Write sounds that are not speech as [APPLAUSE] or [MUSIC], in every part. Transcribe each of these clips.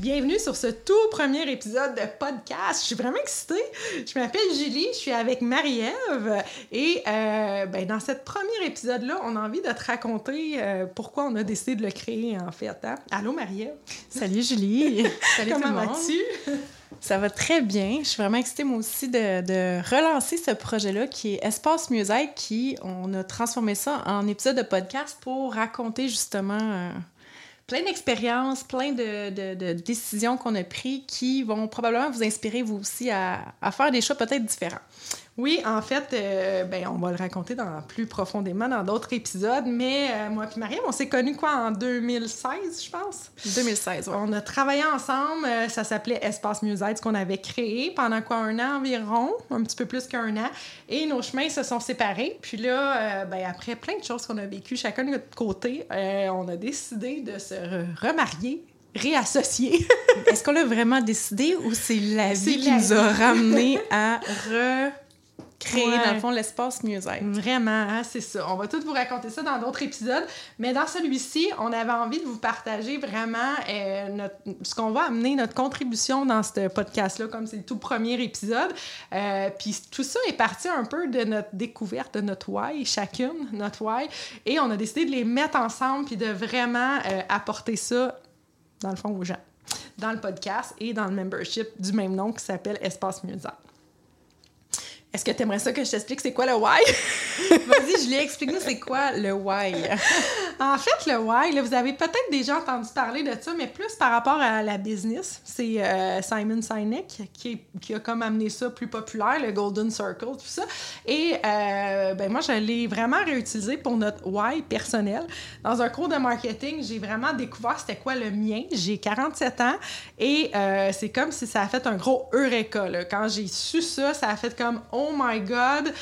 Bienvenue sur ce tout premier épisode de podcast. Je suis vraiment excitée. Je m'appelle Julie, je suis avec Marie-Ève et euh, ben, dans ce premier épisode-là, on a envie de te raconter euh, pourquoi on a décidé de le créer en fait. Hein? Allô Marie-Ève? Salut Julie! [LAUGHS] Salut Comment vas-tu? Ça va très bien. Je suis vraiment excitée, moi aussi, de, de relancer ce projet-là qui est Espace Musique, qui, on a transformé ça en épisode de podcast pour raconter justement euh, plein d'expériences, plein de, décisions qu'on a prises qui vont probablement vous inspirer, vous aussi, à, à faire des choix peut-être différents. Oui, en fait, euh, ben, on va le raconter dans, plus profondément dans d'autres épisodes, mais euh, moi et Mariam, on s'est connus quoi en 2016, je pense? 2016, oui. On a travaillé ensemble, euh, ça s'appelait Espace Musette, ce qu'on avait créé pendant quoi, un an environ, un petit peu plus qu'un an, et nos chemins se sont séparés. Puis là, ben, après plein de choses qu'on a vécues chacun de notre côté, on a décidé de se remarier réassocier. [LAUGHS] Est-ce qu'on l'a vraiment décidé ou c'est la vie qui nous a ramenés à re [LAUGHS] créer, dans le fond, l'espace mieux-être. Vraiment, hein, c'est ça. On va tout vous raconter ça dans d'autres épisodes, mais dans celui-ci, on avait envie de vous partager vraiment euh, notre, ce qu'on va amener, notre contribution dans ce podcast-là, comme c'est le tout premier épisode. Euh, Puis tout ça est parti un peu de notre découverte de notre why, chacune, notre why, et on a décidé de les mettre ensemble puis de vraiment euh, apporter ça, dans le fond, aux gens dans le podcast et dans le membership du même nom qui s'appelle Espace Mieux-être. Est-ce que tu aimerais ça que je t'explique c'est quoi le why? [LAUGHS] Vas-y, Julie, explique-nous c'est quoi le why? En fait, le why, là, vous avez peut-être déjà entendu parler de ça, mais plus par rapport à la business. C'est euh, Simon Sinek qui, a comme amené ça plus populaire, le Golden Circle, tout ça. Et euh, ben moi, je l'ai vraiment réutilisé pour notre why personnel. Dans un cours de marketing, j'ai vraiment découvert c'était quoi le mien. J'ai 47 ans et euh, c'est comme si ça a fait un gros eureka. Là. Quand j'ai su ça, ça a fait comme oh my God,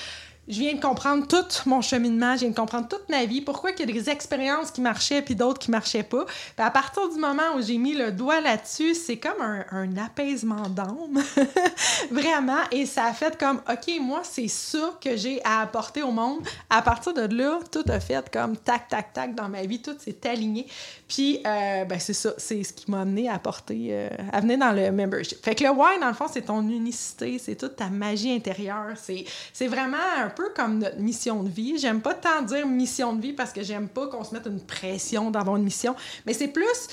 je viens de comprendre tout mon cheminement, je viens de comprendre toute ma vie, pourquoi il y a des expériences qui marchaient puis d'autres qui marchaient pas. À partir du moment où j'ai mis le doigt là-dessus, c'est comme un, un apaisement d'âme, [LAUGHS] vraiment, et ça a fait comme, OK, moi, c'est ça que j'ai à apporter au monde. À partir de là, tout a fait comme tac, tac, tac dans ma vie, tout s'est aligné. Puis, euh, ben c'est ça, c'est ce qui m'a amené à apporter, euh, à venir dans le membership. Fait que le why, dans le fond, c'est ton unicité, c'est toute ta magie intérieure, c'est vraiment un comme notre mission de vie. J'aime pas tant dire mission de vie parce que j'aime pas qu'on se mette une pression d'avoir une mission, mais c'est plus,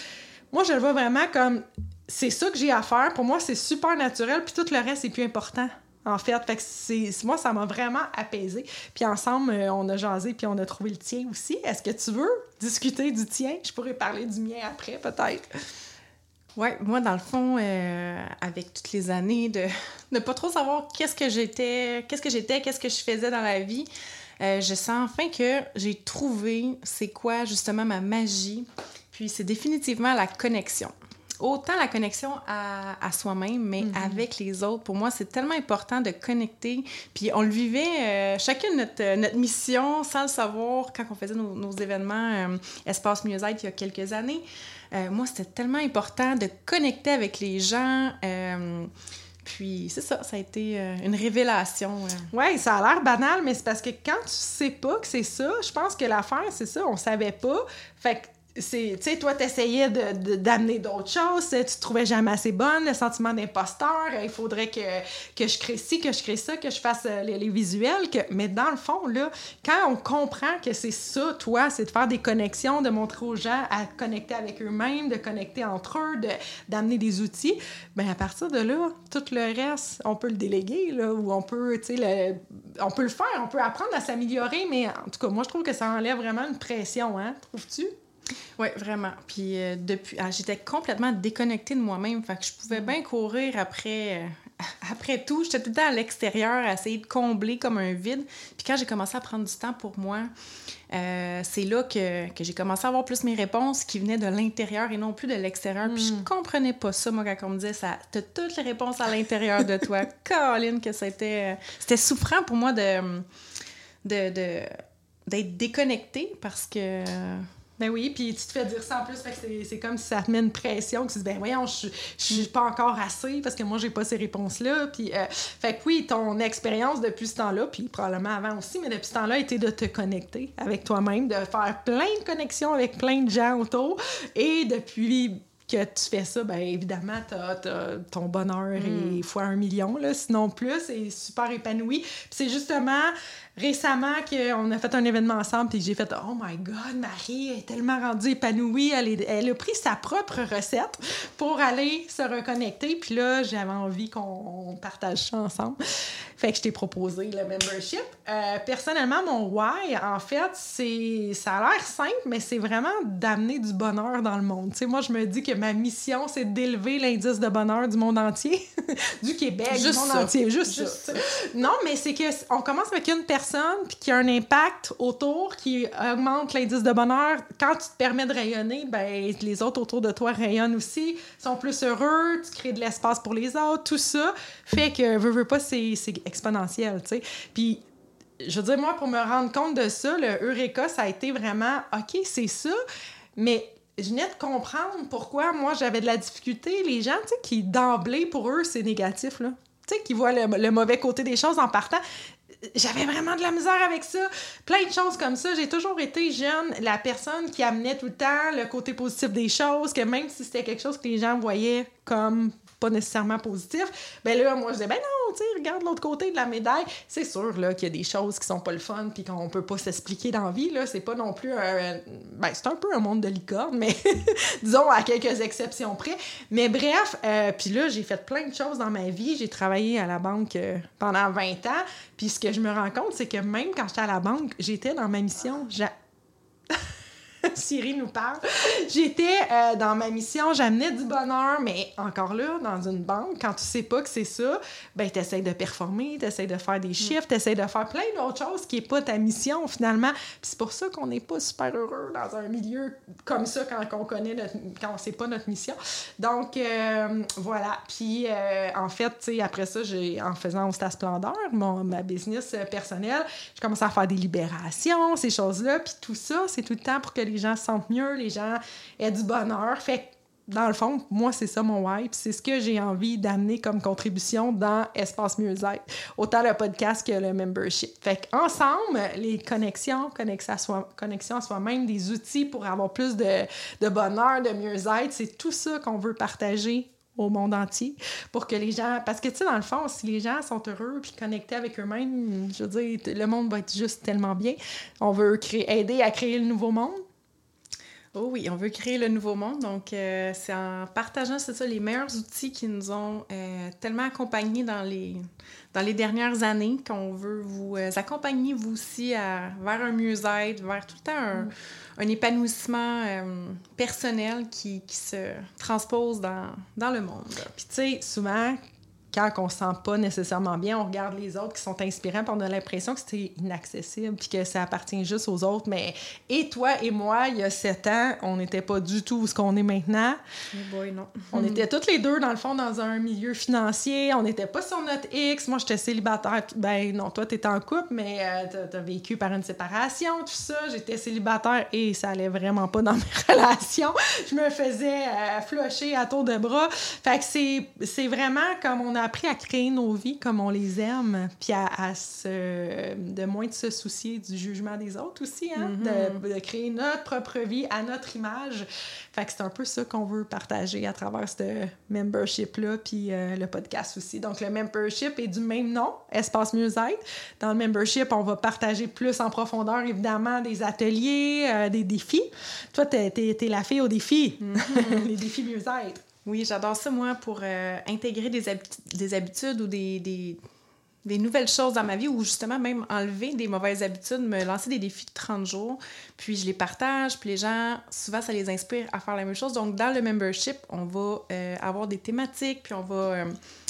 moi je le vois vraiment comme c'est ça que j'ai à faire. Pour moi, c'est super naturel, puis tout le reste est plus important. En fait, fait que c'est moi ça m'a vraiment apaisé. Puis ensemble, euh, on a jasé puis on a trouvé le tien aussi. Est-ce que tu veux discuter du tien? Je pourrais parler du mien après peut-être. Oui, moi, dans le fond, euh, avec toutes les années de [LAUGHS] ne pas trop savoir qu'est-ce que j'étais, qu'est-ce que j'étais, qu'est-ce que je faisais dans la vie, euh, je sens enfin que j'ai trouvé c'est quoi justement ma magie. Puis c'est définitivement la connexion. Autant la connexion à, à soi-même, mais mm-hmm. avec les autres. Pour moi, c'est tellement important de connecter. Puis on le vivait euh, chacune notre, notre mission sans le savoir quand on faisait nos, nos événements Espace Mieux-être il y a quelques années. Euh, moi, c'était tellement important de connecter avec les gens. Euh, puis c'est ça, ça a été euh, une révélation. Oui, ça a l'air banal, mais c'est parce que quand tu sais pas que c'est ça, je pense que l'affaire, c'est ça, on savait pas. Fait que c'est, tu sais, toi, t'essayais de, d'amener d'autres choses, tu te trouvais jamais assez bonne, le sentiment d'imposteur, il faudrait que, je crée ci, que je crée ça, que je fasse euh, les, visuels, que... mais dans le fond, là, quand on comprend que c'est ça, toi, c'est de faire des connexions, de montrer aux gens à connecter avec eux-mêmes, de connecter entre eux, de, d'amener des outils, ben à partir de là, tout le reste, on peut le déléguer, là, ou on peut, tu sais, on peut le faire, on peut apprendre à s'améliorer, mais en tout cas, moi, je trouve que ça enlève vraiment une pression, hein, trouves-tu? Oui, vraiment. Puis euh, depuis, ah, j'étais complètement déconnectée de moi-même. Fait que je pouvais bien courir après, euh, [LAUGHS] après tout. J'étais tout le temps à l'extérieur, à essayer de combler comme un vide. Puis quand j'ai commencé à prendre du temps pour moi, euh, c'est là que, que j'ai commencé à avoir plus mes réponses qui venaient de l'intérieur et non plus de l'extérieur. Puis je hmm. comprenais pas ça, moi, quand on me disait ça. T'as toutes les réponses à l'intérieur de toi. [LAUGHS] Caroline, que c'était, c'était souffrant pour moi de, de d'être déconnectée parce que ben oui, puis tu te fais dire ça en plus, c'est comme si ça te met une pression, que tu dis, ben voyons, je, je suis pas encore assez parce que moi, j'ai pas ces réponses-là. Puis, euh, fait que oui, ton expérience depuis ce temps-là, puis probablement avant aussi, mais depuis ce temps-là, était de te connecter avec toi-même, de faire plein de connexions avec plein de gens autour. Et depuis que tu fais ça, ben évidemment, t'as, as ton bonheur mm. et fois un million, là, sinon plus, et super épanoui. Puis c'est justement récemment qu'on a fait un événement ensemble, puis j'ai fait Oh my God, Marie est tellement rendue épanouie. Elle, elle a pris sa propre recette pour aller se reconnecter. Puis là, j'avais envie qu'on partage ça ensemble. Fait que je t'ai proposé le membership. Euh, personnellement, mon why, en fait, c'est ça a l'air simple, mais c'est vraiment d'amener du bonheur dans le monde. Tu sais, moi, je me dis que ma mission, c'est d'élever l'indice de bonheur du monde entier, [LAUGHS] du Québec, du monde entier. Juste, ça. Non, mais c'est que on commence avec une personne puis qui a un impact autour, qui augmente l'indice de bonheur, quand tu te permets de rayonner, ben, les autres autour de toi rayonnent aussi, sont plus heureux, tu crées de l'espace pour les autres, tout ça fait que, veux, veux pas, c'est exponentiel, tu sais. Puis je veux dire, moi, pour me rendre compte de ça, le Eureka, ça a été vraiment, OK, c'est ça, mais je venais de comprendre pourquoi moi j'avais de la difficulté. Les gens, tu sais, qui d'emblée, pour eux, c'est négatif, là. Tu sais, qui voient le, mauvais côté des choses en partant j'avais vraiment de la misère avec ça. Plein de choses comme ça. J'ai toujours été jeune, la personne qui amenait tout le temps le côté positif des choses, que même si c'était quelque chose que les gens voyaient comme pas nécessairement positif, ben là, moi, je disais, ben non, tu sais, regarde l'autre côté de la médaille. C'est sûr, là, qu'il y a des choses qui sont pas le fun puis qu'on peut pas s'expliquer dans la vie, là. C'est pas non plus un... Ben, c'est un peu un monde de licorne, mais [LAUGHS] disons à quelques exceptions près. Mais bref, euh, puis là, j'ai fait plein de choses dans ma vie. J'ai travaillé à la banque euh, pendant 20 ans. Puis ce que je me rends compte, c'est que même quand j'étais à la banque, j'étais dans ma mission. [LAUGHS] Siri nous parle. J'étais euh, dans ma mission, j'amenais du bonheur, mais encore là, dans une banque, quand tu sais pas que c'est ça, ben tu essaies de performer, tu essaies de faire des mm. chiffres, tu essaies de faire plein d'autres choses qui n'est pas ta mission finalement. Puis c'est pour ça qu'on n'est pas super heureux dans un milieu comme ça quand on connaît notre, quand on sait pas notre mission. Donc euh, voilà. Puis euh, en fait, tu sais, après ça, j'ai en faisant Stade Splendeur, mon, ma business personnelle, j'ai commencé à faire des libérations, ces choses-là, puis tout ça, c'est tout le temps pour que les les sentent mieux, les gens aient du bonheur. Fait dans le fond, moi, c'est ça mon why. c'est ce que j'ai envie d'amener comme contribution dans Espace Mieux-être. Autant le podcast que le membership. Fait ensemble, les connexions, connexion à, soi-même, des outils pour avoir plus de, de bonheur, de mieux-être, c'est tout ça qu'on veut partager au monde entier pour que les gens parce que tu sais dans le fond si les gens sont heureux puis connectés avec eux-mêmes je veux dire le monde va être juste tellement bien on veut aider à créer le nouveau monde Oh oui, on veut créer le nouveau monde. Donc, euh, c'est en partageant, c'est ça, les meilleurs outils qui nous ont euh, tellement accompagnés dans les, dans les dernières années qu'on veut vous euh, accompagner, vous aussi, à, vers un mieux-être, vers tout le temps un, mm. un épanouissement personnel qui, qui, se transpose dans, dans le monde. Puis, tu sais, souvent, quand on se sent pas nécessairement bien, on regarde les autres qui sont inspirants, puis on a l'impression que c'est inaccessible, puis que ça appartient juste aux autres. Mais et toi et moi, il y a sept ans, on n'était pas du tout ce qu'on est maintenant. Oh boy, non. On était toutes les deux, dans le fond, dans un milieu financier. On n'était pas sur notre X. Moi, j'étais célibataire. Ben non, toi, tu étais en couple, mais euh, tu as, vécu par une séparation, tout ça. J'étais célibataire et ça allait vraiment pas dans mes [LAUGHS] relations. Je me faisais euh, flusher à tour de bras. Fait que c'est vraiment comme on a appris à créer nos vies comme on les aime, puis à, se, de moins de se soucier du jugement des autres aussi, hein? de, de, créer notre propre vie à notre image. Fait que c'est un peu ça qu'on veut partager à travers ce membership-là, puis euh, le podcast aussi. Donc, le membership est du même nom, Espace Mieux-être. Dans le membership, on va partager plus en profondeur, évidemment, des ateliers, euh, des défis. Toi, t'es, es, la fille aux défis, mm-hmm. [LAUGHS] les défis mieux-être. Oui, j'adore ça, moi, pour euh, intégrer des, des, habitudes ou des, nouvelles choses dans ma vie ou justement même enlever des mauvaises habitudes, me lancer des défis de 30 jours. Puis je les partage, puis les gens, souvent, ça les inspire à faire la même chose. Donc, dans le membership, on va euh, avoir des thématiques, puis on va euh,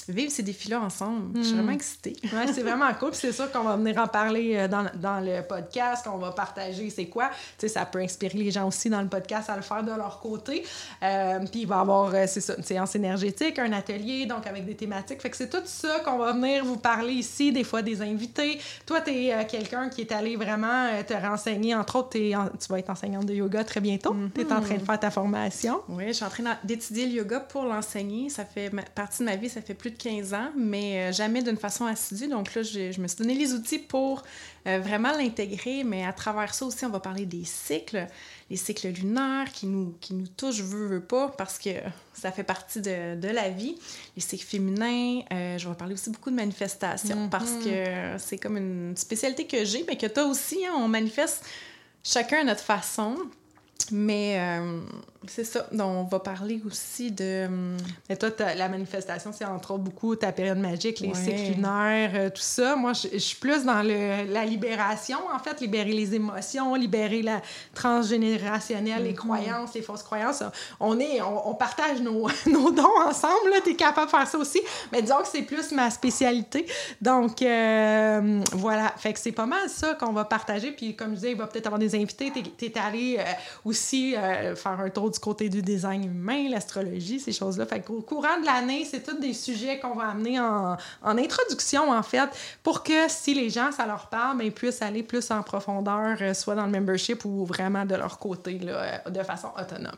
vivre ces défis-là ensemble. Je suis vraiment hmm. excitée. ouais, c'est vraiment cool. c'est sûr qu'on va venir en parler euh, dans, dans le podcast, qu'on va partager c'est quoi. Tu sais, ça peut inspirer les gens aussi dans le podcast à le faire de leur côté. Euh, puis il va y avoir, euh, c'est ça, une séance énergétique, un atelier, donc avec des thématiques. Fait que c'est tout ça qu'on va venir vous parler ici, des fois des invités. Toi, tu es quelqu'un qui est allé vraiment te renseigner. Entre autres, tu vas être enseignante de yoga très bientôt. Tu es en train de faire ta formation. Oui, je suis en train d'étudier le yoga pour l'enseigner. Ça fait partie de ma vie, ça fait plus de 15 ans, mais euh, jamais d'une façon assidue. Donc là, je, me suis donné les outils pour euh, vraiment l'intégrer, mais à travers ça aussi, on va parler des cycles, les cycles lunaires qui nous, qui nous touchent, veut, veut pas, parce que ça fait partie de, de la vie. Les cycles féminins, euh, je vais parler aussi beaucoup de manifestation, parce mhm. que c'est comme une spécialité que j'ai, mais que toi aussi, hein, on manifeste chacun à notre façon. Mais euh, c'est ça. Donc, on va parler aussi de. Hum, Mais toi, la manifestation, c'est entre autres beaucoup ta période magique, les cycles lunaires, euh, tout ça. Moi, je, suis plus dans le, la libération, en fait, libérer les émotions, libérer la transgénérationnelle, les mm-hmm. croyances, les fausses croyances. On, est, on, partage nos, [LAUGHS] nos, dons ensemble. Tu es capable de faire ça aussi. Mais disons que c'est plus ma spécialité. Donc, euh, voilà. Fait que c'est pas mal ça qu'on va partager. Puis, comme je disais, il va peut-être avoir des invités. Tu es, allé aussi euh, faire un tour du côté du design humain, l'astrologie, ces choses-là. Fait qu'au courant de l'année, c'est tous des sujets qu'on va amener en, introduction, en fait, pour que si les gens, ça leur parle, ben, ils puissent aller plus en profondeur, euh, soit dans le membership ou vraiment de leur côté, là, euh, de façon autonome.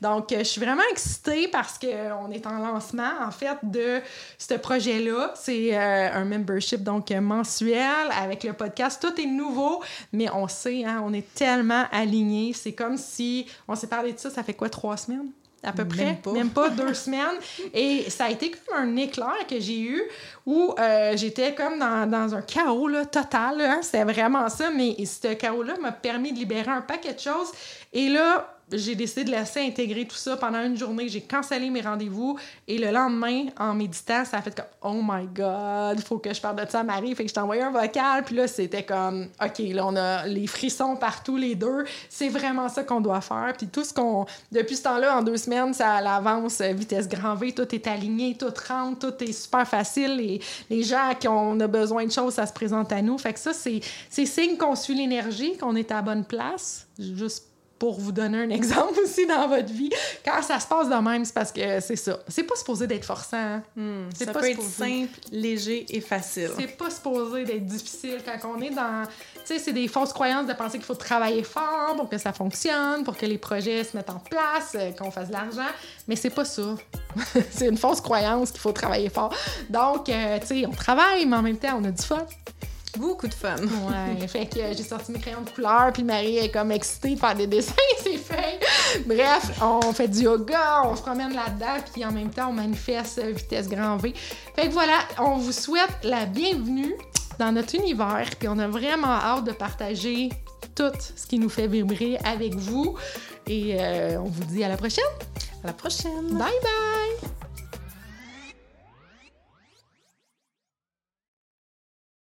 Donc, je suis vraiment excitée parce qu'on est en lancement, en fait, de ce projet-là. C'est un membership, donc, mensuel avec le podcast. Tout est nouveau, mais on sait, hein, on est tellement alignés. C'est comme si on s'est parlé de ça, ça fait quoi, trois semaines? à peu près, même pas, deux [LAUGHS] semaines. Et ça a été comme un éclair que j'ai eu où euh, j'étais comme dans, dans, un chaos là, total. Hein. C'était vraiment ça, mais ce chaos-là m'a permis de libérer un paquet de choses. Et là, j'ai décidé de laisser intégrer tout ça pendant une journée. J'ai cancellé mes rendez-vous et le lendemain, en méditant, ça a fait comme Oh my God, il faut que je parle de ça à Marie. Fait que je t'ai envoyé un vocal. Puis là, c'était comme OK, là, on a les frissons partout, les deux. C'est vraiment ça qu'on doit faire. Puis tout ce qu'on. Depuis ce temps-là, en deux semaines, ça l'avance, vitesse grand V, tout est aligné, tout rentre, tout est super facile. Les gens qui ont a besoin de choses, ça se présente à nous. Fait que ça, c'est signe qu'on suit l'énergie, qu'on est à bonne place. Juste pour vous donner un [LAUGHS] exemple aussi dans votre vie. Quand ça se passe de même, c'est parce que c'est ça. C'est pas supposé d'être forçant. Hein. Hmm, c'est ça pas peut être simple, léger et facile. C'est pas supposé d'être difficile quand on est dans... Tu sais, c'est des fausses croyances de penser qu'il faut travailler fort pour que ça fonctionne, pour que les projets se mettent en place, euh, qu'on fasse de l'argent. Mais c'est pas ça. [LAUGHS] c'est une fausse croyance qu'il faut travailler fort. Donc, euh, tu sais, on travaille, mais en même temps, on a du fun. Beaucoup de fun. Ouais, fait que j'ai sorti mes crayons de couleur, puis Marie est comme excitée de faire des dessins, c'est fait. Bref, on fait du yoga, on se promène là-dedans, puis en même temps, on manifeste vitesse grand V. Fait que voilà, on vous souhaite la bienvenue dans notre univers, puis on a vraiment hâte de partager tout ce qui nous fait vibrer avec vous. Et euh, on vous dit à la prochaine. À la prochaine. Bye bye.